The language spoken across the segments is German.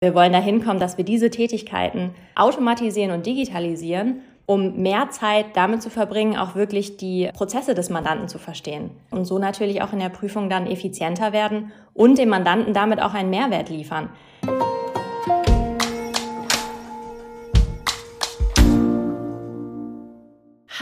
Wir wollen dahin kommen, dass wir diese Tätigkeiten automatisieren und digitalisieren, um mehr Zeit damit zu verbringen, auch wirklich die Prozesse des Mandanten zu verstehen. Und so natürlich auch in der Prüfung dann effizienter werden und dem Mandanten damit auch einen Mehrwert liefern.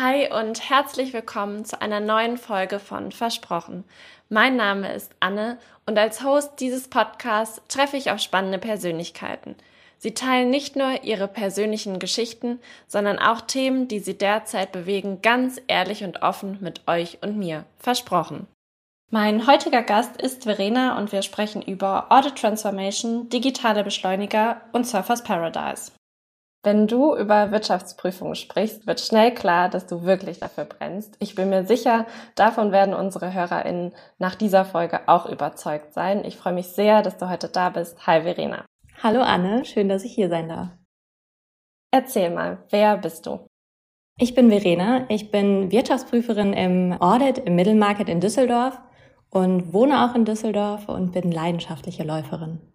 Hi und herzlich willkommen zu einer neuen Folge von Versprochen. Mein Name ist Anne und als Host dieses Podcasts treffe ich auf spannende Persönlichkeiten. Sie teilen nicht nur ihre persönlichen Geschichten, sondern auch Themen, die sie derzeit bewegen, ganz ehrlich und offen mit euch und mir. Versprochen. Mein heutiger Gast ist Verena und wir sprechen über Audit Transformation, digitale Beschleuniger und Surfers Paradise. Wenn du über Wirtschaftsprüfungen sprichst, wird schnell klar, dass du wirklich dafür brennst. Ich bin mir sicher, davon werden unsere HörerInnen nach dieser Folge auch überzeugt sein. Ich freue mich sehr, dass du heute da bist. Hi Verena. Hallo Anne, schön, dass ich hier sein darf. Erzähl mal, wer bist du? Ich bin Verena, ich bin Wirtschaftsprüferin im Audit im Middle Market in Düsseldorf und wohne auch in Düsseldorf und bin leidenschaftliche Läuferin.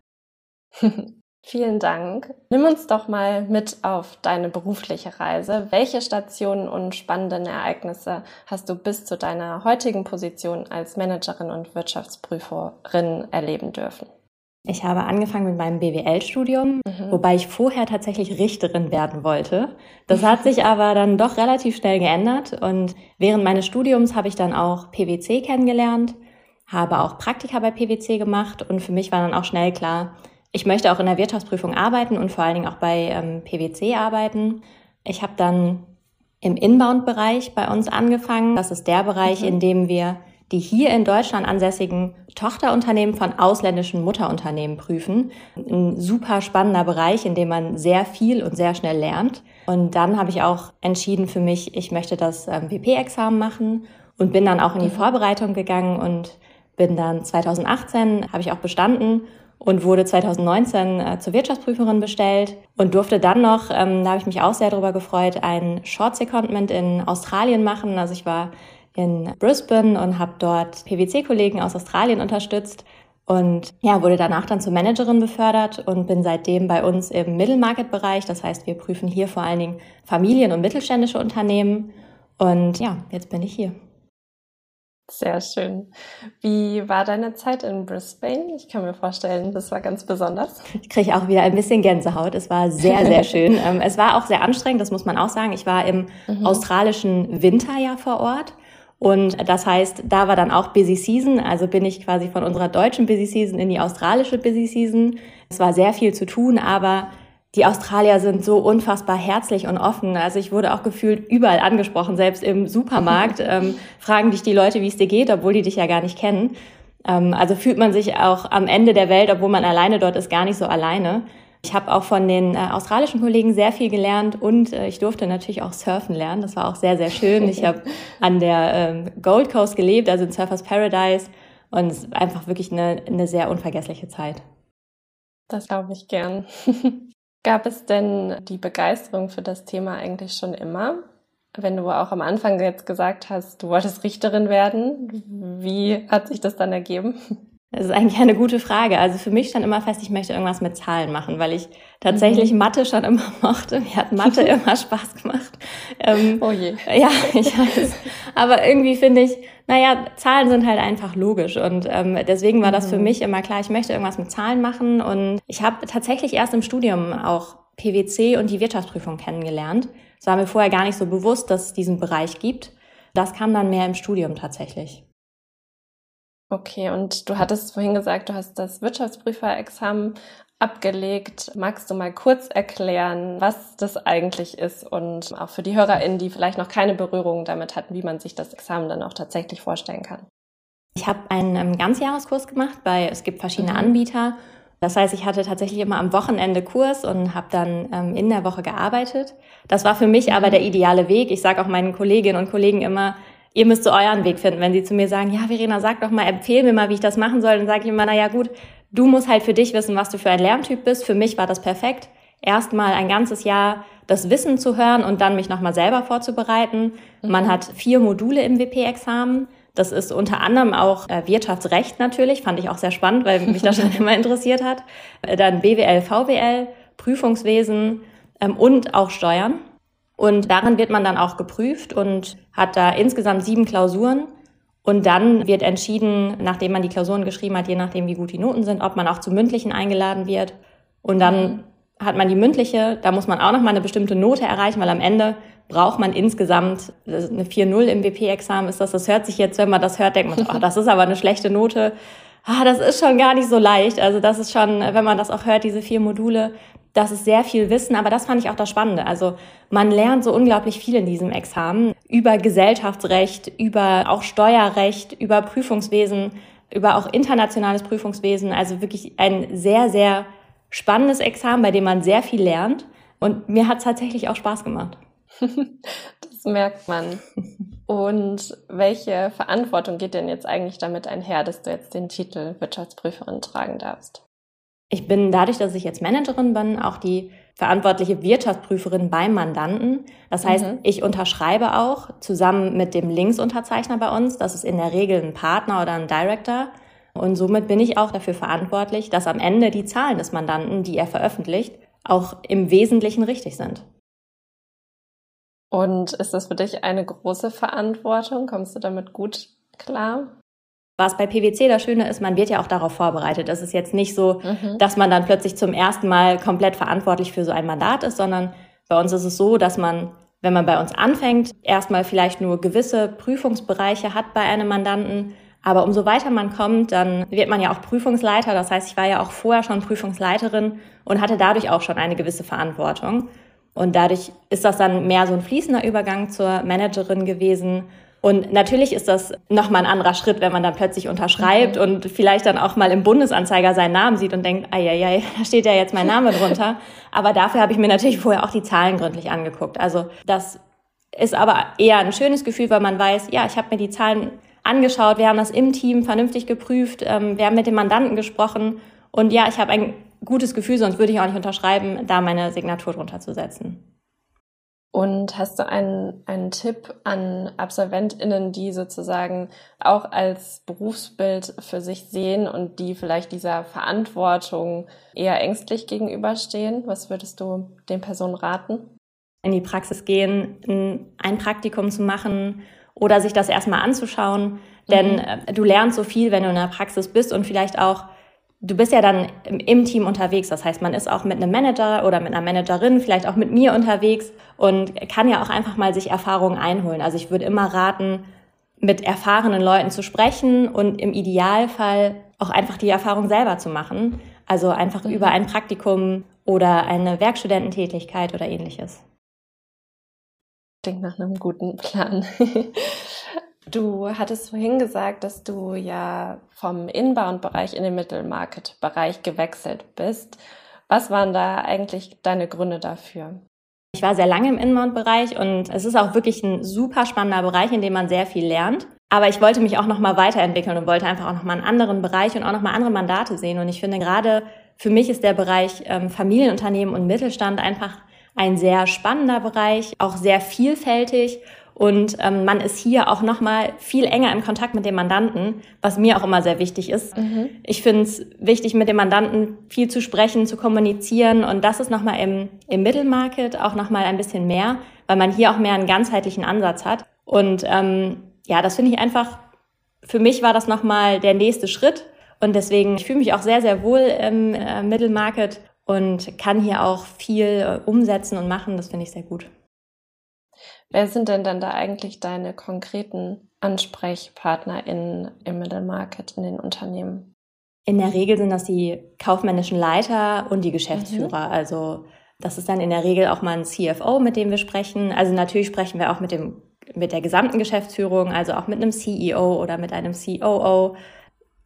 Vielen Dank. Nimm uns doch mal mit auf deine berufliche Reise. Welche Stationen und spannenden Ereignisse hast du bis zu deiner heutigen Position als Managerin und Wirtschaftsprüferin erleben dürfen? Ich habe angefangen mit meinem BWL-Studium, mhm. wobei ich vorher tatsächlich Richterin werden wollte. Das hat sich aber dann doch relativ schnell geändert und während meines Studiums habe ich dann auch PwC kennengelernt, habe auch Praktika bei PwC gemacht und für mich war dann auch schnell klar, ich möchte auch in der Wirtschaftsprüfung arbeiten und vor allen Dingen auch bei ähm, PwC arbeiten. Ich habe dann im Inbound-Bereich bei uns angefangen. Das ist der Bereich, mhm. in dem wir die hier in Deutschland ansässigen Tochterunternehmen von ausländischen Mutterunternehmen prüfen. Ein super spannender Bereich, in dem man sehr viel und sehr schnell lernt. Und dann habe ich auch entschieden für mich, ich möchte das ähm, WP-Examen machen und bin dann auch in die mhm. Vorbereitung gegangen und bin dann 2018, habe ich auch bestanden und wurde 2019 äh, zur Wirtschaftsprüferin bestellt und durfte dann noch, ähm, da habe ich mich auch sehr darüber gefreut, ein Short Secondment in Australien machen. Also ich war in Brisbane und habe dort PwC-Kollegen aus Australien unterstützt und ja, wurde danach dann zur Managerin befördert und bin seitdem bei uns im Middle-Market-Bereich. Das heißt, wir prüfen hier vor allen Dingen Familien- und mittelständische Unternehmen. Und ja, jetzt bin ich hier. Sehr schön. Wie war deine Zeit in Brisbane? Ich kann mir vorstellen, das war ganz besonders. Ich kriege auch wieder ein bisschen Gänsehaut. Es war sehr, sehr schön. Ähm, es war auch sehr anstrengend, das muss man auch sagen. Ich war im mhm. australischen Winter ja vor Ort. Und das heißt, da war dann auch Busy Season. Also bin ich quasi von unserer deutschen Busy Season in die australische Busy Season. Es war sehr viel zu tun, aber die Australier sind so unfassbar herzlich und offen. Also ich wurde auch gefühlt überall angesprochen, selbst im Supermarkt ähm, fragen dich die Leute, wie es dir geht, obwohl die dich ja gar nicht kennen. Ähm, also fühlt man sich auch am Ende der Welt, obwohl man alleine dort ist, gar nicht so alleine. Ich habe auch von den äh, australischen Kollegen sehr viel gelernt und äh, ich durfte natürlich auch surfen lernen. Das war auch sehr, sehr schön. Ich habe an der ähm, Gold Coast gelebt, also in Surfers Paradise und es ist einfach wirklich eine, eine sehr unvergessliche Zeit. Das glaube ich gern. Gab es denn die Begeisterung für das Thema eigentlich schon immer? Wenn du auch am Anfang jetzt gesagt hast, du wolltest Richterin werden, wie hat sich das dann ergeben? Das ist eigentlich eine gute Frage. Also für mich stand immer fest, ich möchte irgendwas mit Zahlen machen, weil ich tatsächlich mhm. Mathe schon immer mochte. Mir hat Mathe immer Spaß gemacht. Ähm, oh je. Ja, ich weiß. Aber irgendwie finde ich, naja, Zahlen sind halt einfach logisch. Und ähm, deswegen war das für mhm. mich immer klar, ich möchte irgendwas mit Zahlen machen. Und ich habe tatsächlich erst im Studium auch PwC und die Wirtschaftsprüfung kennengelernt. Es war mir vorher gar nicht so bewusst, dass es diesen Bereich gibt. Das kam dann mehr im Studium tatsächlich. Okay, und du hattest vorhin gesagt, du hast das Wirtschaftsprüferexamen abgelegt. Magst du mal kurz erklären, was das eigentlich ist und auch für die HörerInnen, die vielleicht noch keine Berührung damit hatten, wie man sich das Examen dann auch tatsächlich vorstellen kann? Ich habe einen ähm, Ganzjahreskurs gemacht bei, es gibt verschiedene mhm. Anbieter. Das heißt, ich hatte tatsächlich immer am Wochenende Kurs und habe dann ähm, in der Woche gearbeitet. Das war für mich aber mhm. der ideale Weg. Ich sage auch meinen Kolleginnen und Kollegen immer, ihr müsst so euren Weg finden. Wenn sie zu mir sagen, ja, Verena, sag doch mal, empfehl mir mal, wie ich das machen soll, dann sage ich immer, na ja, gut, du musst halt für dich wissen, was du für ein Lerntyp bist. Für mich war das perfekt. Erstmal ein ganzes Jahr das Wissen zu hören und dann mich nochmal selber vorzubereiten. Man hat vier Module im WP-Examen. Das ist unter anderem auch äh, Wirtschaftsrecht natürlich, fand ich auch sehr spannend, weil mich das schon immer interessiert hat. Dann BWL, VWL, Prüfungswesen ähm, und auch Steuern. Und darin wird man dann auch geprüft und hat da insgesamt sieben Klausuren. Und dann wird entschieden, nachdem man die Klausuren geschrieben hat, je nachdem, wie gut die Noten sind, ob man auch zu mündlichen eingeladen wird. Und dann hat man die mündliche, da muss man auch noch mal eine bestimmte Note erreichen, weil am Ende braucht man insgesamt eine 4-0 im WP-Examen. Ist das, das hört sich jetzt, wenn man das hört, denkt man, oh, das ist aber eine schlechte Note. Ah, das ist schon gar nicht so leicht. Also das ist schon, wenn man das auch hört, diese vier Module, das ist sehr viel Wissen, aber das fand ich auch das Spannende. Also man lernt so unglaublich viel in diesem Examen über Gesellschaftsrecht, über auch Steuerrecht, über Prüfungswesen, über auch internationales Prüfungswesen. Also wirklich ein sehr, sehr spannendes Examen, bei dem man sehr viel lernt. Und mir hat es tatsächlich auch Spaß gemacht. das merkt man. Und welche Verantwortung geht denn jetzt eigentlich damit einher, dass du jetzt den Titel Wirtschaftsprüferin tragen darfst? Ich bin dadurch, dass ich jetzt Managerin bin, auch die verantwortliche Wirtschaftsprüferin beim Mandanten. Das heißt, mhm. ich unterschreibe auch zusammen mit dem Linksunterzeichner bei uns. Das ist in der Regel ein Partner oder ein Director. Und somit bin ich auch dafür verantwortlich, dass am Ende die Zahlen des Mandanten, die er veröffentlicht, auch im Wesentlichen richtig sind. Und ist das für dich eine große Verantwortung? Kommst du damit gut klar? Was bei PwC das Schöne ist, man wird ja auch darauf vorbereitet. Es ist jetzt nicht so, mhm. dass man dann plötzlich zum ersten Mal komplett verantwortlich für so ein Mandat ist, sondern bei uns ist es so, dass man, wenn man bei uns anfängt, erstmal vielleicht nur gewisse Prüfungsbereiche hat bei einem Mandanten. Aber umso weiter man kommt, dann wird man ja auch Prüfungsleiter. Das heißt, ich war ja auch vorher schon Prüfungsleiterin und hatte dadurch auch schon eine gewisse Verantwortung. Und dadurch ist das dann mehr so ein fließender Übergang zur Managerin gewesen. Und natürlich ist das nochmal ein anderer Schritt, wenn man dann plötzlich unterschreibt mhm. und vielleicht dann auch mal im Bundesanzeiger seinen Namen sieht und denkt, ei, da steht ja jetzt mein Name drunter. Aber dafür habe ich mir natürlich vorher auch die Zahlen gründlich angeguckt. Also das ist aber eher ein schönes Gefühl, weil man weiß, ja, ich habe mir die Zahlen angeschaut, wir haben das im Team vernünftig geprüft, ähm, wir haben mit dem Mandanten gesprochen und ja, ich habe ein gutes Gefühl, sonst würde ich auch nicht unterschreiben, da meine Signatur drunter zu setzen. Und hast du einen, einen Tipp an AbsolventInnen, die sozusagen auch als Berufsbild für sich sehen und die vielleicht dieser Verantwortung eher ängstlich gegenüberstehen? Was würdest du den Personen raten? In die Praxis gehen, ein Praktikum zu machen oder sich das erstmal anzuschauen. Denn mhm. Äh, du lernst so viel, wenn du in der Praxis bist und vielleicht auch du bist ja dann im Team unterwegs. Das heißt, man ist auch mit einem Manager oder mit einer Managerin, vielleicht auch mit mir unterwegs und kann ja auch einfach mal sich Erfahrungen einholen. Also ich würde immer raten, mit erfahrenen Leuten zu sprechen und im Idealfall auch einfach die Erfahrung selber zu machen. Also einfach mhm. über ein Praktikum oder eine Werkstudententätigkeit oder ähnliches. Klingt nach einem guten Plan. Du hattest vorhin gesagt, dass du ja vom Inbound-Bereich in den Mittelmarket-Bereich gewechselt bist. Was waren da eigentlich deine Gründe dafür? Ich war sehr lange im Inbound-Bereich und es ist auch wirklich ein super spannender Bereich, in dem man sehr viel lernt. Aber ich wollte mich auch nochmal weiterentwickeln und wollte einfach auch nochmal einen anderen Bereich und auch nochmal andere Mandate sehen. Und ich finde gerade für mich ist der Bereich ähm, Familienunternehmen und Mittelstand einfach ein sehr spannender Bereich, auch sehr vielfältig und ähm, man ist hier auch nochmal viel enger im Kontakt mit dem Mandanten, was mir auch immer sehr wichtig ist. Mhm. Ich finde es wichtig, mit dem Mandanten viel zu sprechen, zu kommunizieren. Und das ist nochmal im, im Mittelmarket auch nochmal ein bisschen mehr, weil man hier auch mehr einen ganzheitlichen Ansatz hat. Und ähm, ja, das finde ich einfach, für mich war das nochmal der nächste Schritt. Und deswegen, ich fühle mich auch sehr, sehr wohl im äh, Mittelmarket und kann hier auch viel äh, umsetzen und machen. Das finde ich sehr gut. Wer sind denn dann da eigentlich deine konkreten Ansprechpartner in, im Middle Market, in den Unternehmen? In der Regel sind das die kaufmännischen Leiter und die Geschäftsführer. Mhm. Also das ist dann in der Regel auch mal ein CFO, mit dem wir sprechen. Also natürlich sprechen wir auch mit dem mit der gesamten Geschäftsführung, also auch mit einem CEO oder mit einem COO.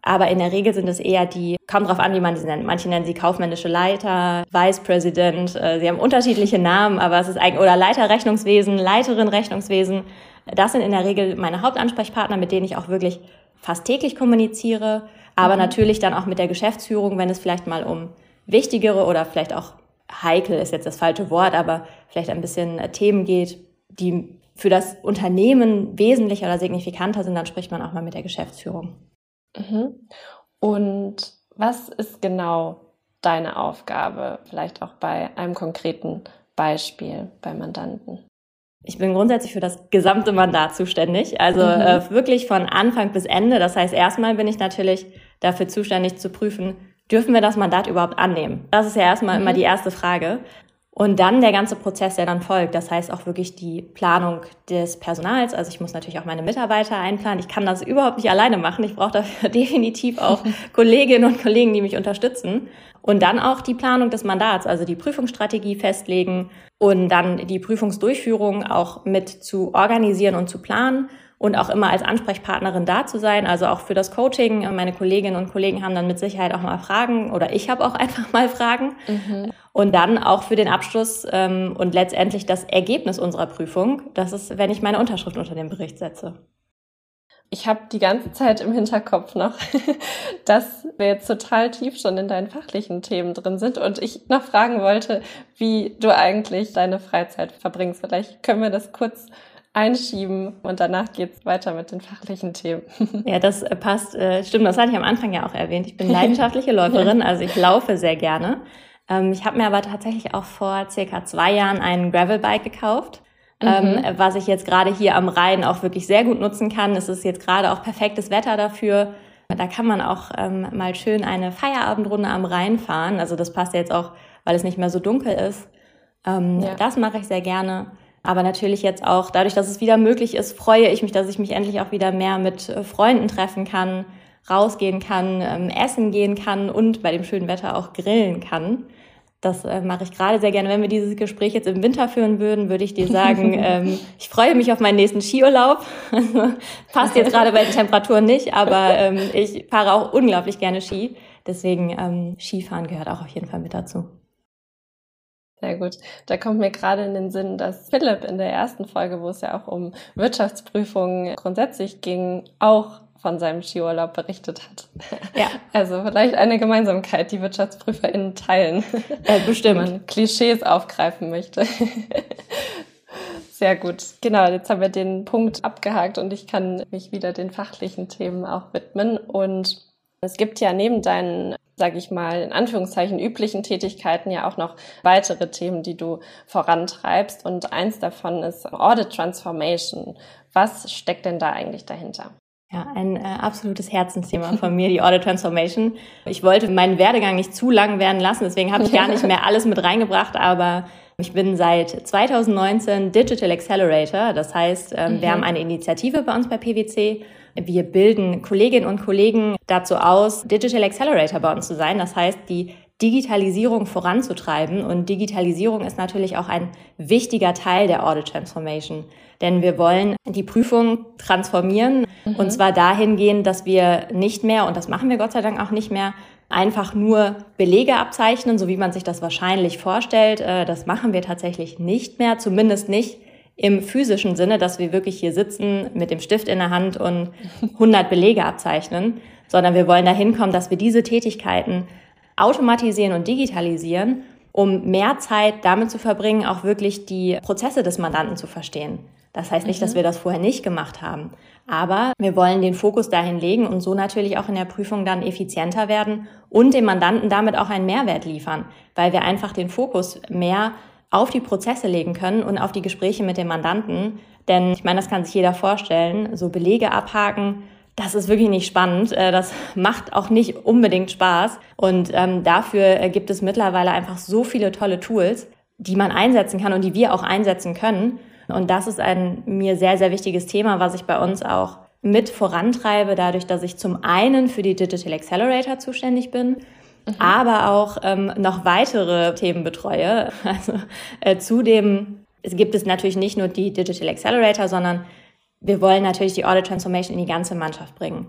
Aber in der Regel sind es eher die, kommt drauf an, wie man sie nennt. Manche nennen sie kaufmännische Leiter, Vice President. Äh, sie haben unterschiedliche Namen, aber es ist eigentlich, oder Leiter Rechnungswesen, Leiterin Rechnungswesen. Das sind in der Regel meine Hauptansprechpartner, mit denen ich auch wirklich fast täglich kommuniziere. Aber mhm. natürlich dann auch mit der Geschäftsführung, wenn es vielleicht mal um wichtigere oder vielleicht auch heikel ist jetzt das falsche Wort, aber vielleicht ein bisschen Themen geht, die für das Unternehmen wesentlicher oder signifikanter sind, dann spricht man auch mal mit der Geschäftsführung. Mhm. Und was ist genau deine Aufgabe, vielleicht auch bei einem konkreten Beispiel bei Mandanten? Ich bin grundsätzlich für das gesamte Mandat zuständig, also mhm. äh, wirklich von Anfang bis Ende. Das heißt, erstmal bin ich natürlich dafür zuständig zu prüfen, dürfen wir das Mandat überhaupt annehmen? Das ist ja erstmal mhm. immer die erste Frage. Und dann der ganze Prozess, der dann folgt. Das heißt auch wirklich die Planung des Personals. Also ich muss natürlich auch meine Mitarbeiter einplanen. Ich kann das überhaupt nicht alleine machen. Ich brauche dafür definitiv auch Kolleginnen und Kollegen, die mich unterstützen. Und dann auch die Planung des Mandats, also die Prüfungsstrategie festlegen und dann die Prüfungsdurchführung auch mit zu organisieren und zu planen und auch immer als Ansprechpartnerin da zu sein, also auch für das Coaching. Meine Kolleginnen und Kollegen haben dann mit Sicherheit auch mal Fragen oder ich habe auch einfach mal Fragen. Mhm. Und dann auch für den Abschluss ähm, und letztendlich das Ergebnis unserer Prüfung, das ist, wenn ich meine Unterschrift unter den Bericht setze. Ich habe die ganze Zeit im Hinterkopf noch, dass wir jetzt total tief schon in deinen fachlichen Themen drin sind und ich noch fragen wollte, wie du eigentlich deine Freizeit verbringst. Vielleicht können wir das kurz einschieben und danach geht's weiter mit den fachlichen Themen. Ja, das äh, passt. Äh, stimmt, das hatte ich am Anfang ja auch erwähnt. Ich bin leidenschaftliche Läuferin, also ich laufe sehr gerne. Ähm, ich habe mir aber tatsächlich auch vor circa zwei Jahren ein Gravelbike gekauft. Ähm, mhm. was ich jetzt gerade hier am Rhein auch wirklich sehr gut nutzen kann. Es ist jetzt gerade auch perfektes Wetter dafür. Da kann man auch ähm, mal schön eine Feierabendrunde am Rhein fahren. Also das passt jetzt auch, weil es nicht mehr so dunkel ist. Ähm, ja. Das mache ich sehr gerne. Aber natürlich jetzt auch dadurch, dass es wieder möglich ist, freue ich mich, dass ich mich endlich auch wieder mehr mit äh, Freunden treffen kann, rausgehen kann, ähm, essen gehen kann und bei dem schönen Wetter auch grillen kann. Das äh, mache ich gerade sehr gerne. Wenn wir dieses Gespräch jetzt im Winter führen würden, würde ich dir sagen, ähm, ich freue mich auf meinen nächsten Skiurlaub. Passt jetzt gerade bei den Temperaturen nicht, aber ähm, ich fahre auch unglaublich gerne Ski. Deswegen ähm, Skifahren gehört auch auf jeden Fall mit dazu. Sehr gut. Da kommt mir gerade in den Sinn, dass Philipp in der ersten Folge, wo es ja auch um Wirtschaftsprüfungen grundsätzlich ging, auch von seinem Skiurlaub berichtet hat. Ja. Also vielleicht eine Gemeinsamkeit, die WirtschaftsprüferInnen teilen. Äh, bestimmt. Wenn man Klischees aufgreifen möchte. Sehr gut. Genau, jetzt haben wir den Punkt abgehakt und ich kann mich wieder den fachlichen Themen auch widmen. Und es gibt ja neben deinen sage ich mal, in Anführungszeichen üblichen Tätigkeiten ja auch noch weitere Themen, die du vorantreibst. Und eins davon ist Audit Transformation. Was steckt denn da eigentlich dahinter? Ja, ein äh, absolutes Herzensthema von mir, die Audit Transformation. Ich wollte meinen Werdegang nicht zu lang werden lassen, deswegen habe ich gar nicht mehr alles mit reingebracht, aber ich bin seit 2019 Digital Accelerator. Das heißt, ähm, mhm. wir haben eine Initiative bei uns bei PwC wir bilden Kolleginnen und Kollegen dazu aus, Digital Accelerator bei uns zu sein. Das heißt, die Digitalisierung voranzutreiben. Und Digitalisierung ist natürlich auch ein wichtiger Teil der Audit Transformation. Denn wir wollen die Prüfung transformieren mhm. und zwar dahingehend, dass wir nicht mehr, und das machen wir Gott sei Dank auch nicht mehr, einfach nur Belege abzeichnen, so wie man sich das wahrscheinlich vorstellt. Äh, das machen wir tatsächlich nicht mehr, zumindest nicht im physischen Sinne, dass wir wirklich hier sitzen mit dem Stift in der Hand und 100 Belege abzeichnen, sondern wir wollen dahin kommen, dass wir diese Tätigkeiten automatisieren und digitalisieren, um mehr Zeit damit zu verbringen, auch wirklich die Prozesse des Mandanten zu verstehen. Das heißt nicht, mhm. dass wir das vorher nicht gemacht haben, aber wir wollen den Fokus dahin legen und so natürlich auch in der Prüfung dann effizienter werden und dem Mandanten damit auch einen Mehrwert liefern, weil wir einfach den Fokus mehr auf die Prozesse legen können und auf die Gespräche mit dem Mandanten. Denn ich meine, das kann sich jeder vorstellen, so Belege abhaken, das ist wirklich nicht spannend. Äh, das macht auch nicht unbedingt Spaß. Und ähm, dafür äh, gibt es mittlerweile einfach so viele tolle Tools, die man einsetzen kann und die wir auch einsetzen können. Und das ist ein mir sehr, sehr wichtiges Thema, was ich bei uns auch mit vorantreibe, dadurch, dass ich zum einen für die Digital Accelerator zuständig bin mhm. aber auch ähm, noch weitere Themen betreue. Also äh, zudem es gibt es natürlich nicht nur die Digital Accelerator, sondern wir wollen natürlich die Audit Transformation in die ganze Mannschaft bringen.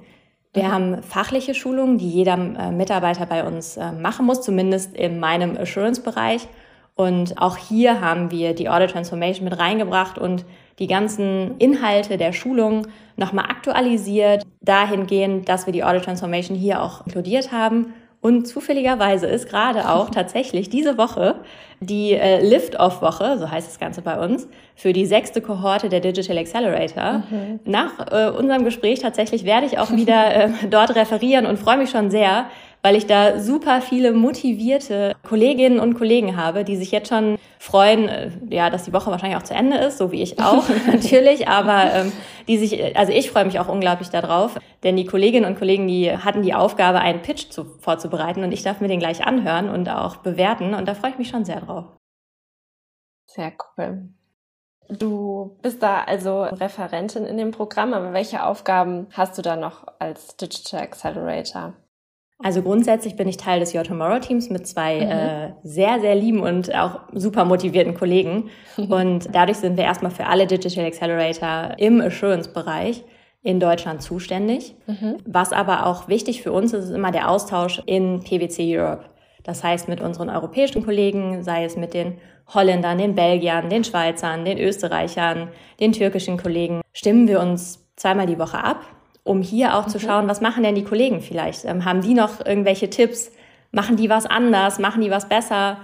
Wir mhm. haben fachliche Schulungen, die jeder äh, Mitarbeiter bei uns äh, machen muss, zumindest in meinem Assurance-Bereich. Und auch hier haben wir die Audit Transformation mit reingebracht und die ganzen Inhalte der Schulung nochmal aktualisiert, dahingehend, dass wir die Audit Transformation hier auch inkludiert haben Und zufälligerweise ist gerade auch tatsächlich diese Woche die äh, Lift-Off-Woche, so heißt das Ganze bei uns, für die sechste Kohorte der Digital Accelerator. Mhm. Nach äh, unserem Gespräch tatsächlich werde ich auch wieder äh, dort referieren und freue mich schon sehr, weil ich da super viele motivierte Kolleginnen und Kollegen habe, die sich jetzt schon freuen, äh, ja, dass die Woche wahrscheinlich auch zu Ende ist, so wie ich auch natürlich, aber ähm, die sich, also ich freue mich auch unglaublich darauf, denn die Kolleginnen und Kollegen, die hatten die Aufgabe, einen Pitch zu, vorzubereiten und ich darf mir den gleich anhören und auch bewerten und da freue ich mich schon sehr drauf. Sehr cool. Du bist da also Referentin in dem Programm, aber welche Aufgaben hast du da noch als Digital Accelerator? Also grundsätzlich bin ich Teil des Your Tomorrow Teams mit zwei mhm. äh, sehr, sehr lieben und auch super motivierten Kollegen. Und dadurch sind wir erstmal für alle Digital Accelerator im Assurance-Bereich in Deutschland zuständig. Mhm. Was aber auch wichtig für uns ist, ist immer der Austausch in PwC Europe. Das heißt, mit unseren europäischen Kollegen, sei es mit den Holländern, den Belgiern, den Schweizern, den Österreichern, den türkischen Kollegen, stimmen wir uns zweimal die Woche ab um hier auch mhm. zu schauen, was machen denn die Kollegen vielleicht? Ähm, haben die noch irgendwelche Tipps? Machen die was anders? Machen die was besser?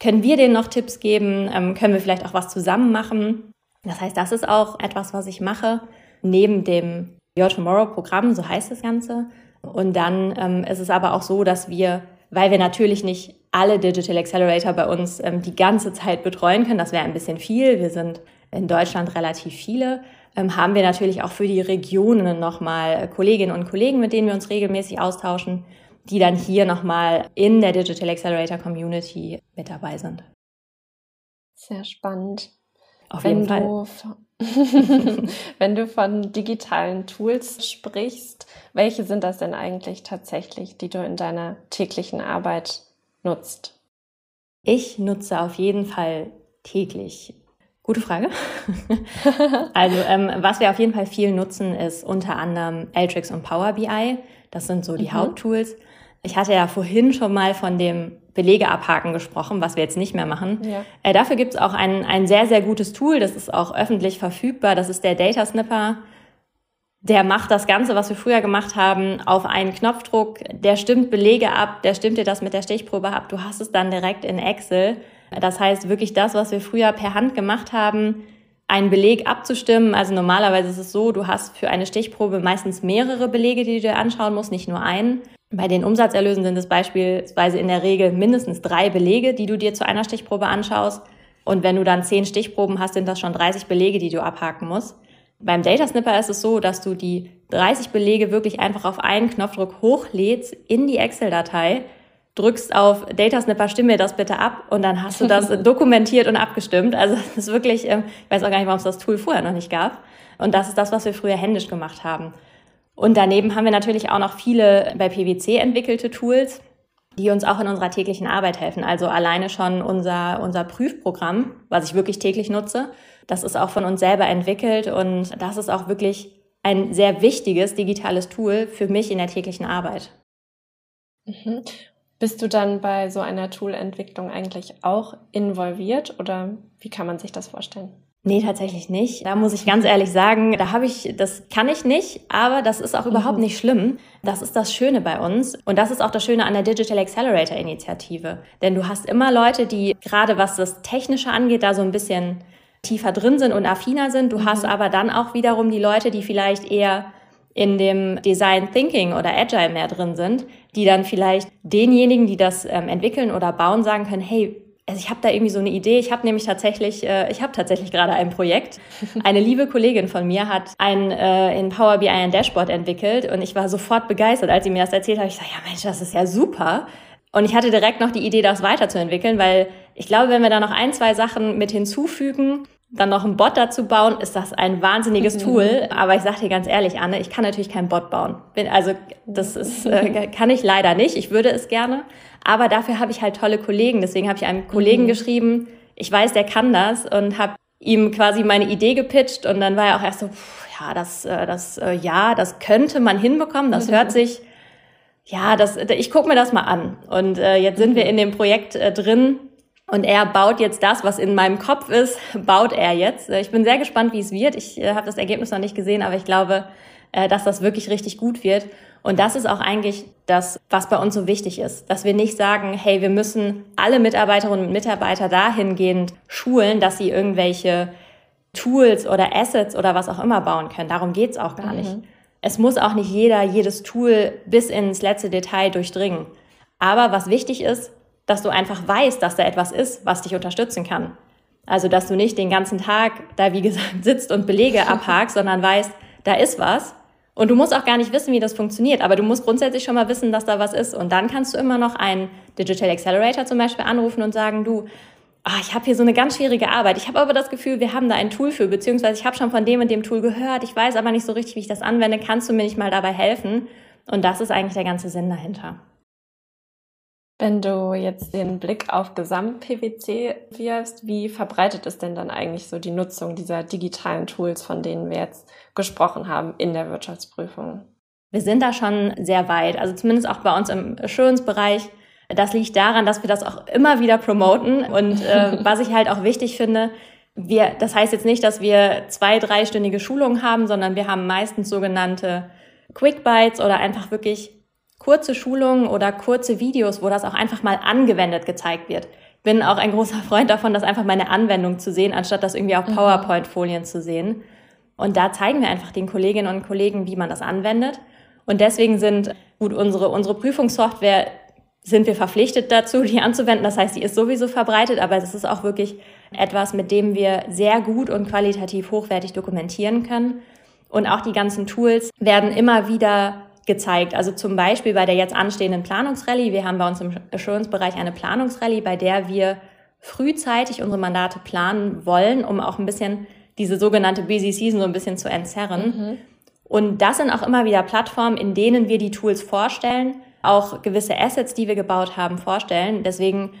Können wir denen noch Tipps geben? Ähm, können wir vielleicht auch was zusammen machen? Das heißt, das ist auch etwas, was ich mache, neben dem Your Tomorrow Programm, so heißt das Ganze. Und dann ähm, ist es aber auch so, dass wir, weil wir natürlich nicht alle Digital Accelerator bei uns ähm, die ganze Zeit betreuen können, das wäre ein bisschen viel. Wir sind in Deutschland relativ viele, haben wir natürlich auch für die Regionen nochmal Kolleginnen und Kollegen, mit denen wir uns regelmäßig austauschen, die dann hier nochmal in der Digital Accelerator Community mit dabei sind. Sehr spannend. Auf wenn jeden Fall. wenn du von digitalen Tools sprichst, welche sind das denn eigentlich tatsächlich, die du in deiner täglichen Arbeit nutzt? Ich nutze auf jeden Fall täglich Gute Frage. also ähm, was wir auf jeden Fall viel nutzen, ist unter anderem Alteryx und Power BI. Das sind so die mhm. Haupttools. Ich hatte ja vorhin schon mal von dem Belege abhaken gesprochen, was wir jetzt nicht mehr machen. Ja. Äh, dafür gibt es auch ein, ein sehr, sehr gutes Tool, das ist auch öffentlich verfügbar. Das ist der Data Snipper. Der macht das Ganze, was wir früher gemacht haben, auf einen Knopfdruck. Der stimmt Belege ab, der stimmt dir das mit der Stichprobe ab. Du hast es dann direkt in Excel. Das heißt, wirklich das, was wir früher per Hand gemacht haben, einen Beleg abzustimmen. Also normalerweise ist es so, du hast für eine Stichprobe meistens mehrere Belege, die du dir anschauen musst, nicht nur einen. Bei den Umsatzerlösen sind es beispielsweise in der Regel mindestens drei Belege, die du dir zu einer Stichprobe anschaust. Und wenn du dann zehn Stichproben hast, sind das schon 30 Belege, die du abhaken musst. Beim Data Snipper ist es so, dass du die 30 Belege wirklich einfach auf einen Knopfdruck hochlädst in die Excel-Datei drückst auf Data Snipper, stimme mir das bitte ab und dann hast du das dokumentiert und abgestimmt. Also das ist wirklich, ähm, ich weiß auch gar nicht, warum es das Tool vorher noch nicht gab. Und das ist das, was wir früher händisch gemacht haben. Und daneben haben wir natürlich auch noch viele bei PwC entwickelte Tools, die uns auch in unserer täglichen Arbeit helfen. Also alleine schon unser, unser Prüfprogramm, was ich wirklich täglich nutze, das ist auch von uns selber entwickelt und das ist auch wirklich ein sehr wichtiges digitales Tool für mich in der täglichen Arbeit. Mhm. Bist du dann bei so einer Toolentwicklung eigentlich auch involviert oder wie kann man sich das vorstellen? Nee, tatsächlich nicht. Da muss ich ganz ehrlich sagen, da habe ich, das kann ich nicht, aber das ist auch mhm. überhaupt nicht schlimm. Das ist das Schöne bei uns. Und das ist auch das Schöne an der Digital Accelerator Initiative. Denn du hast immer Leute, die gerade was das Technische angeht, da so ein bisschen tiefer drin sind und affiner sind. Du mhm. hast aber dann auch wiederum die Leute, die vielleicht eher in dem Design Thinking oder Agile mehr drin sind, die dann vielleicht denjenigen, die das ähm, entwickeln oder bauen, sagen können, hey, also ich habe da irgendwie so eine Idee. Ich habe nämlich tatsächlich, äh, ich habe tatsächlich gerade ein Projekt. Eine liebe Kollegin von mir hat ein äh, in Power BI ein Dashboard entwickelt und ich war sofort begeistert, als sie mir das erzählt hat. Ich sage, ja Mensch, das ist ja super. Und ich hatte direkt noch die Idee, das weiterzuentwickeln, weil ich glaube, wenn wir da noch ein, zwei Sachen mit hinzufügen, dann noch einen Bot dazu bauen, ist das ein wahnsinniges mhm. Tool. Aber ich sage dir ganz ehrlich, Anne, ich kann natürlich keinen Bot bauen. Also das ist, äh, kann ich leider nicht. Ich würde es gerne. Aber dafür habe ich halt tolle Kollegen. Deswegen habe ich einem Kollegen mhm. geschrieben, ich weiß, der kann das und habe ihm quasi meine Idee gepitcht. Und dann war er auch erst so, pff, ja, das, äh, das, äh, ja, das könnte man hinbekommen. Das mhm. hört sich, ja, das, ich guck mir das mal an. Und äh, jetzt sind wir mhm. in dem Projekt äh, drin und er baut jetzt das, was in meinem Kopf ist, baut er jetzt. Ich bin sehr gespannt, wie es wird. Ich äh, habe das Ergebnis noch nicht gesehen, aber ich glaube, äh, dass das wirklich richtig gut wird. Und das ist auch eigentlich das, was bei uns so wichtig ist, dass wir nicht sagen, hey, wir müssen alle Mitarbeiterinnen und Mitarbeiter dahingehend schulen, dass sie irgendwelche Tools oder Assets oder was auch immer bauen können. Darum geht's auch gar mhm. nicht. Es muss auch nicht jeder jedes Tool bis ins letzte Detail durchdringen. Aber was wichtig ist, dass du einfach weißt, dass da etwas ist, was dich unterstützen kann. Also, dass du nicht den ganzen Tag da, wie gesagt, sitzt und Belege abhakst, sondern weißt, da ist was. Und du musst auch gar nicht wissen, wie das funktioniert, aber du musst grundsätzlich schon mal wissen, dass da was ist. Und dann kannst du immer noch einen Digital Accelerator zum Beispiel anrufen und sagen, du, ach, ich habe hier so eine ganz schwierige Arbeit. Ich habe aber das Gefühl, wir haben da ein Tool für, beziehungsweise ich habe schon von dem und dem Tool gehört. Ich weiß aber nicht so richtig, wie ich das anwende. Kannst du mir nicht mal dabei helfen? Und das ist eigentlich der ganze Sinn dahinter. Wenn du jetzt den Blick auf Gesamt-PwC wirfst, wie verbreitet ist denn dann eigentlich so die Nutzung dieser digitalen Tools, von denen wir jetzt gesprochen haben in der Wirtschaftsprüfung? Wir sind da schon sehr weit, also zumindest auch bei uns im Assurance-Bereich. Das liegt daran, dass wir das auch immer wieder promoten und äh, was ich halt auch wichtig finde, wir, das heißt jetzt nicht, dass wir zwei, dreistündige Schulungen haben, sondern wir haben meistens sogenannte Quick Bites oder einfach wirklich kurze Schulungen oder kurze Videos, wo das auch einfach mal angewendet gezeigt wird. Bin auch ein großer Freund davon, das einfach mal eine Anwendung zu sehen, anstatt das irgendwie auf mhm. PowerPoint-Folien zu sehen. Und da zeigen wir einfach den Kolleginnen und Kollegen, wie man das anwendet. Und deswegen sind, gut, unsere, unsere Prüfungssoftware sind wir verpflichtet dazu, die anzuwenden. Das heißt, die ist sowieso verbreitet, aber es ist auch wirklich etwas, mit dem wir sehr gut und qualitativ hochwertig dokumentieren können. Und auch die ganzen Tools werden immer wieder gezeigt. Also zum Beispiel bei der jetzt anstehenden Planungsrallye. Wir haben bei uns im Assurance-Bereich eine Planungsrallye, bei der wir frühzeitig unsere Mandate planen wollen, um auch ein bisschen diese sogenannte Busy Season so ein bisschen zu entzerren. Mhm. Und das sind auch immer wieder Plattformen, in denen wir die Tools vorstellen, auch gewisse Assets, die wir gebaut haben, vorstellen. Deswegen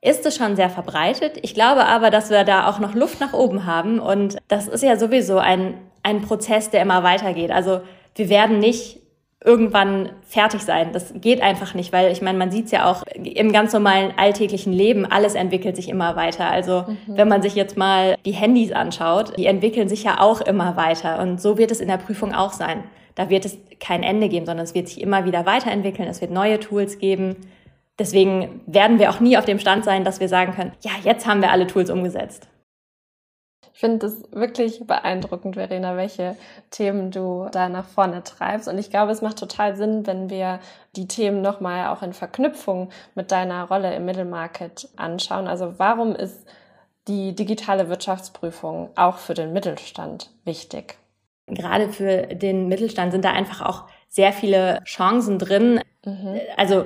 ist es schon sehr verbreitet. Ich glaube aber, dass wir da auch noch Luft nach oben haben. Und das ist ja sowieso ein, ein Prozess, der immer weitergeht. Also wir werden nicht irgendwann fertig sein. Das geht einfach nicht, weil ich meine, man sieht es ja auch im ganz normalen alltäglichen Leben, alles entwickelt sich immer weiter. Also mhm. wenn man sich jetzt mal die Handys anschaut, die entwickeln sich ja auch immer weiter. Und so wird es in der Prüfung auch sein. Da wird es kein Ende geben, sondern es wird sich immer wieder weiterentwickeln. Es wird neue Tools geben. Deswegen werden wir auch nie auf dem Stand sein, dass wir sagen können, ja, jetzt haben wir alle Tools umgesetzt. Ich finde es wirklich beeindruckend, Verena, welche Themen du da nach vorne treibst. Und ich glaube, es macht total Sinn, wenn wir die Themen nochmal auch in Verknüpfung mit deiner Rolle im Mittelmarket anschauen. Also warum ist die digitale Wirtschaftsprüfung auch für den Mittelstand wichtig? Gerade für den Mittelstand sind da einfach auch sehr viele Chancen drin. Mhm. Also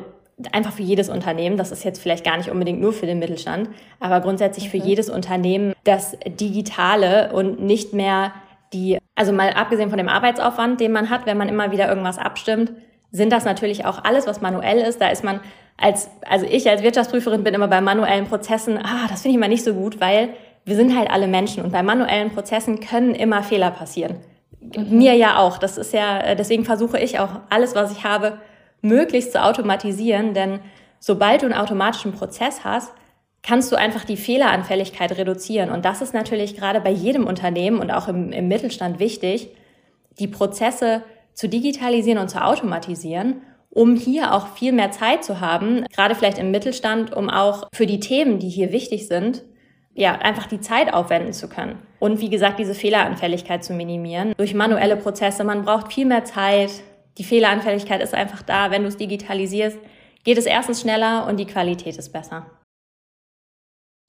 einfach für jedes Unternehmen, das ist jetzt vielleicht gar nicht unbedingt nur für den Mittelstand, aber grundsätzlich mhm. für jedes Unternehmen das Digitale und nicht mehr die, also mal abgesehen von dem Arbeitsaufwand, den man hat, wenn man immer wieder irgendwas abstimmt, sind das natürlich auch alles, was manuell ist. Da ist man als, also ich als Wirtschaftsprüferin bin immer bei manuellen Prozessen, ah, das finde ich immer nicht so gut, weil wir sind halt alle Menschen und bei manuellen Prozessen können immer Fehler passieren. Mhm. Mir ja auch. Das ist ja, deswegen versuche ich auch alles, was ich habe, möglichst zu automatisieren, denn sobald du einen automatischen Prozess hast, kannst du einfach die Fehleranfälligkeit reduzieren. Und das ist natürlich gerade bei jedem Unternehmen und auch im, im Mittelstand wichtig, die Prozesse zu digitalisieren und zu automatisieren, um hier auch viel mehr Zeit zu haben, gerade vielleicht im Mittelstand, um auch für die Themen, die hier wichtig sind, ja, einfach die Zeit aufwenden zu können. Und wie gesagt, diese Fehleranfälligkeit zu minimieren durch manuelle Prozesse. Man braucht viel mehr Zeit, die Fehleranfälligkeit ist einfach da. Wenn du es digitalisierst, geht es erstens schneller und die Qualität ist besser.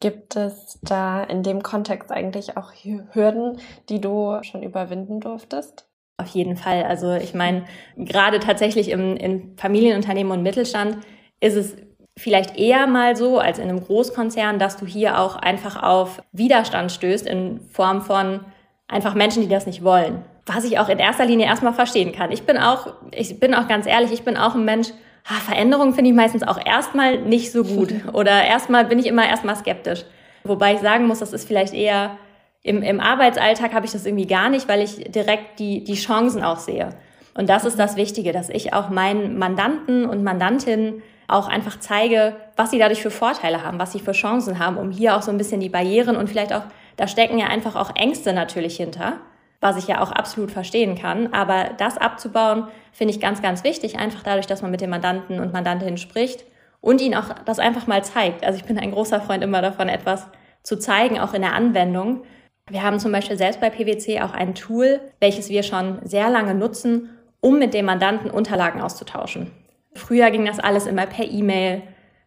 Gibt es da in dem Kontext eigentlich auch Hürden, die du schon überwinden durftest? Auf jeden Fall. Also ich meine, gerade tatsächlich im, in Familienunternehmen und Mittelstand ist es vielleicht eher mal so als in einem Großkonzern, dass du hier auch einfach auf Widerstand stößt in Form von einfach Menschen, die das nicht wollen was ich auch in erster Linie erstmal verstehen kann. Ich bin auch, ich bin auch ganz ehrlich, ich bin auch ein Mensch, ah, Veränderungen finde ich meistens auch erstmal nicht so gut. Oder erstmal bin ich immer erstmal skeptisch. Wobei ich sagen muss, das ist vielleicht eher im, im Arbeitsalltag habe ich das irgendwie gar nicht, weil ich direkt die, die Chancen auch sehe. Und das ist das Wichtige, dass ich auch meinen Mandanten und Mandantinnen auch einfach zeige, was sie dadurch für Vorteile haben, was sie für Chancen haben, um hier auch so ein bisschen die Barrieren und vielleicht auch, da stecken ja einfach auch Ängste natürlich hinter was ich ja auch absolut verstehen kann. Aber das abzubauen, finde ich ganz, ganz wichtig, einfach dadurch, dass man mit den Mandanten und Mandantinnen spricht und ihnen auch das einfach mal zeigt. Also ich bin ein großer Freund immer davon, etwas zu zeigen, auch in der Anwendung. Wir haben zum Beispiel selbst bei PwC auch ein Tool, welches wir schon sehr lange nutzen, um mit dem Mandanten Unterlagen auszutauschen. Früher ging das alles immer per E-Mail,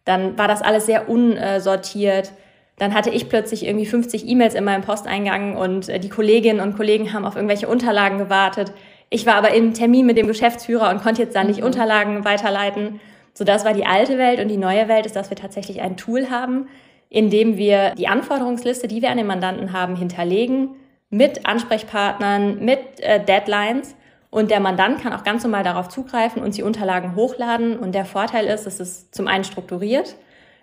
dann war das alles sehr unsortiert. Dann hatte ich plötzlich irgendwie 50 E-Mails in meinem Posteingang und äh, die Kolleginnen und Kollegen haben auf irgendwelche Unterlagen gewartet. Ich war aber im Termin mit dem Geschäftsführer und konnte jetzt da nicht mhm. Unterlagen weiterleiten. So, das war die alte Welt und die neue Welt ist, dass wir tatsächlich ein Tool haben, in dem wir die Anforderungsliste, die wir an den Mandanten haben, hinterlegen mit Ansprechpartnern, mit äh, Deadlines und der Mandant kann auch ganz normal darauf zugreifen und die Unterlagen hochladen. Und der Vorteil ist, es ist zum einen strukturiert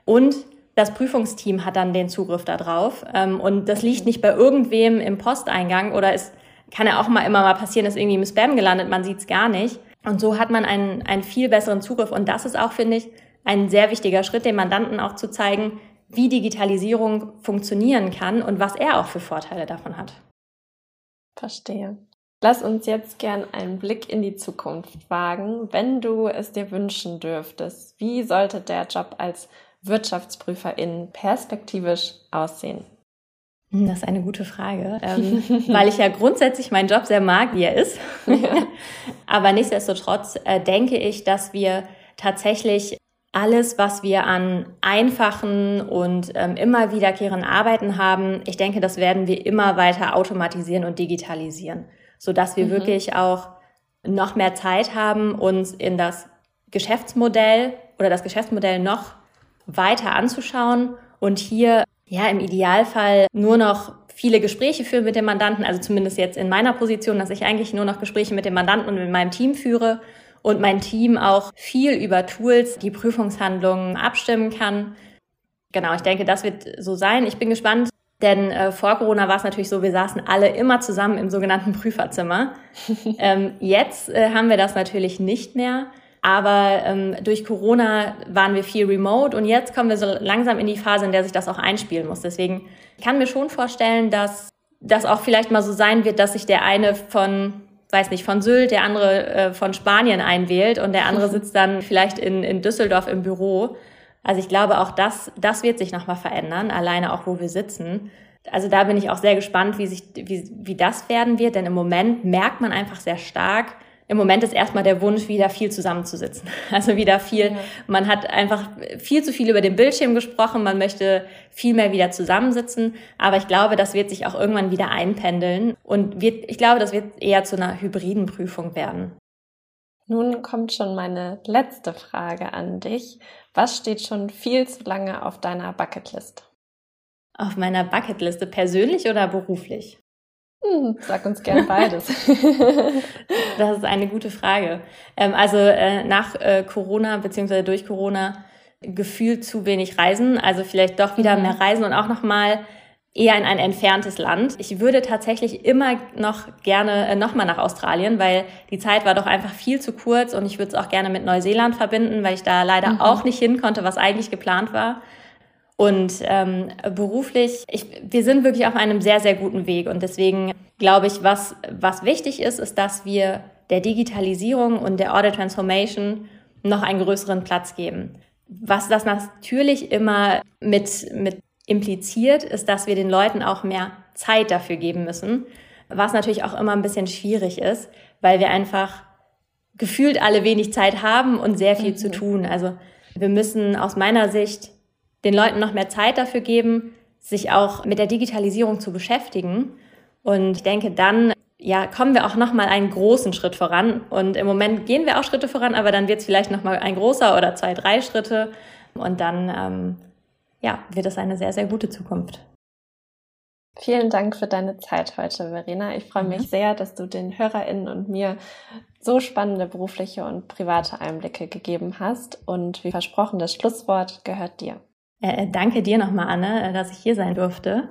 und das Prüfungsteam hat dann den Zugriff darauf. Ähm, und das liegt nicht bei irgendwem im Posteingang oder es kann ja auch mal immer mal passieren, ist irgendwie im Spam gelandet, man sieht es gar nicht. Und so hat man einen, einen viel besseren Zugriff. Und das ist auch, finde ich, ein sehr wichtiger Schritt, dem Mandanten auch zu zeigen, wie Digitalisierung funktionieren kann und was er auch für Vorteile davon hat. Verstehe. Lass uns jetzt gern einen Blick in die Zukunft wagen. Wenn du es dir wünschen dürftest, wie sollte der Job als Wirtschaftsprüferin perspektivisch aussehen? Hm, das ist eine gute Frage, ähm, weil ich ja grundsätzlich meinen Job sehr mag, wie er ist. Aber nichtsdestotrotz äh, denke ich, dass wir tatsächlich alles, was wir an einfachen und ähm, immer wiederkehrenden Arbeiten haben, ich denke, das werden wir immer weiter automatisieren und digitalisieren so dass wir mhm. wirklich auch noch mehr Zeit haben, uns in das Geschäftsmodell oder das Geschäftsmodell noch weiter anzuschauen und hier ja im Idealfall nur noch viele Gespräche führen mit dem Mandanten, also zumindest jetzt in meiner Position, dass ich eigentlich nur noch Gespräche mit dem Mandanten und mit meinem Team führe und mein Team auch viel über Tools die Prüfungshandlungen abstimmen kann. Genau, ich denke, das wird so sein. Ich bin gespannt, denn äh, vor Corona war es natürlich so, wir saßen alle immer zusammen im sogenannten Prüferzimmer. ähm, jetzt äh, haben wir das natürlich nicht mehr. Aber ähm, durch Corona waren wir viel remote und jetzt kommen wir so langsam in die Phase, in der sich das auch einspielen muss. Deswegen kann mir schon vorstellen, dass das auch vielleicht mal so sein wird, dass sich der eine von, weiß nicht, von Sylt, der andere äh, von Spanien einwählt und der andere sitzt dann vielleicht in, in Düsseldorf im Büro. Also ich glaube, auch das, das wird sich nochmal verändern, alleine auch, wo wir sitzen. Also da bin ich auch sehr gespannt, wie, sich, wie, wie das werden wird, denn im Moment merkt man einfach sehr stark, im Moment ist erstmal der Wunsch, wieder viel zusammenzusitzen. Also wieder viel, man hat einfach viel zu viel über den Bildschirm gesprochen, man möchte viel mehr wieder zusammensitzen. Aber ich glaube, das wird sich auch irgendwann wieder einpendeln und wird, ich glaube, das wird eher zu einer hybriden Prüfung werden. Nun kommt schon meine letzte Frage an dich. Was steht schon viel zu lange auf deiner Bucketlist? Auf meiner Bucketliste persönlich oder beruflich? Hm, sag uns gern beides. das ist eine gute Frage. Ähm, also äh, nach äh, Corona beziehungsweise durch Corona gefühlt zu wenig Reisen, also vielleicht doch wieder mhm. mehr Reisen und auch nochmal eher in ein entferntes Land. Ich würde tatsächlich immer noch gerne äh, nochmal nach Australien, weil die Zeit war doch einfach viel zu kurz und ich würde es auch gerne mit Neuseeland verbinden, weil ich da leider mhm. auch nicht hin konnte, was eigentlich geplant war. Und ähm, beruflich, ich, wir sind wirklich auf einem sehr, sehr guten Weg. Und deswegen glaube ich, was, was wichtig ist, ist, dass wir der Digitalisierung und der Audit Transformation noch einen größeren Platz geben. Was das natürlich immer mit, mit impliziert, ist, dass wir den Leuten auch mehr Zeit dafür geben müssen, was natürlich auch immer ein bisschen schwierig ist, weil wir einfach gefühlt alle wenig Zeit haben und sehr viel mhm. zu tun. Also wir müssen aus meiner Sicht den Leuten noch mehr Zeit dafür geben, sich auch mit der Digitalisierung zu beschäftigen. Und ich denke, dann ja, kommen wir auch noch mal einen großen Schritt voran. Und im Moment gehen wir auch Schritte voran, aber dann wird es vielleicht noch mal ein großer oder zwei, drei Schritte. Und dann ähm, ja, wird es eine sehr, sehr gute Zukunft. Vielen Dank für deine Zeit heute, Verena. Ich freue mich sehr, dass du den HörerInnen und mir so spannende berufliche und private Einblicke gegeben hast. Und wie versprochen, das Schlusswort gehört dir. Äh, äh danke dir nochmal, Anne, äh, dass ich hier sein durfte.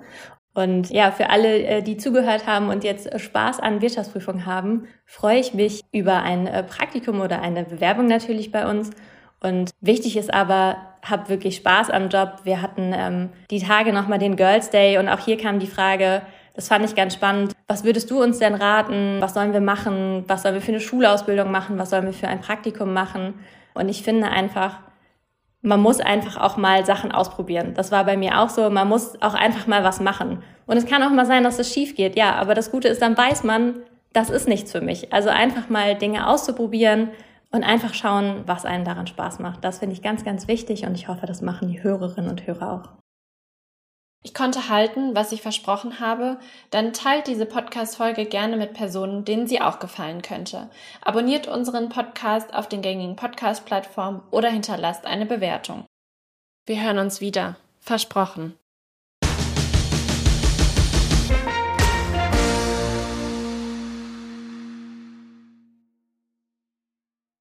Und ja, für alle, die zugehört haben und jetzt Spaß an Wirtschaftsprüfung haben, freue ich mich über ein Praktikum oder eine Bewerbung natürlich bei uns. Und wichtig ist aber, hab wirklich Spaß am Job. Wir hatten ähm, die Tage nochmal den Girls Day und auch hier kam die Frage, das fand ich ganz spannend, was würdest du uns denn raten? Was sollen wir machen? Was sollen wir für eine Schulausbildung machen? Was sollen wir für ein Praktikum machen? Und ich finde einfach, man muss einfach auch mal Sachen ausprobieren. Das war bei mir auch so. Man muss auch einfach mal was machen. Und es kann auch mal sein, dass es schief geht. Ja, aber das Gute ist, dann weiß man, das ist nichts für mich. Also einfach mal Dinge auszuprobieren und einfach schauen, was einen daran Spaß macht. Das finde ich ganz, ganz wichtig und ich hoffe, das machen die Hörerinnen und Hörer auch. Ich konnte halten, was ich versprochen habe, dann teilt diese Podcast-Folge gerne mit Personen, denen sie auch gefallen könnte. Abonniert unseren Podcast auf den gängigen Podcast-Plattformen oder hinterlasst eine Bewertung. Wir hören uns wieder. Versprochen.